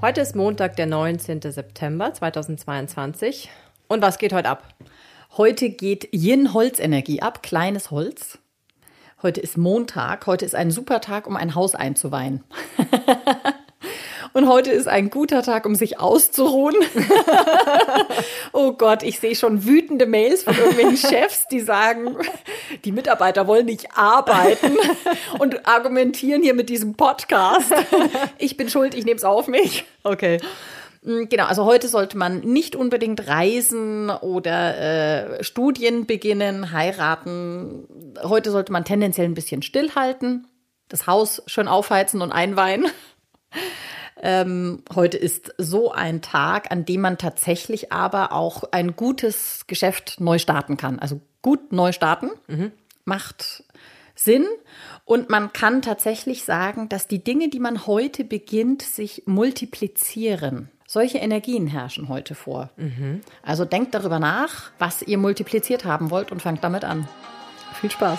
Heute ist Montag, der 19. September 2022. Und was geht heute ab? Heute geht Yin-Holzenergie ab, kleines Holz. Heute ist Montag, heute ist ein super Tag, um ein Haus einzuweihen. Und heute ist ein guter Tag, um sich auszuruhen. oh Gott, ich sehe schon wütende Mails von irgendwelchen Chefs, die sagen, die Mitarbeiter wollen nicht arbeiten und argumentieren hier mit diesem Podcast. Ich bin schuld, ich nehme es auf mich. Okay. Mm, genau, also heute sollte man nicht unbedingt reisen oder äh, Studien beginnen, heiraten. Heute sollte man tendenziell ein bisschen stillhalten, das Haus schön aufheizen und einweihen. Ähm, heute ist so ein Tag, an dem man tatsächlich aber auch ein gutes Geschäft neu starten kann. Also gut neu starten mhm. macht Sinn. Und man kann tatsächlich sagen, dass die Dinge, die man heute beginnt, sich multiplizieren. Solche Energien herrschen heute vor. Mhm. Also denkt darüber nach, was ihr multipliziert haben wollt und fangt damit an. Viel Spaß.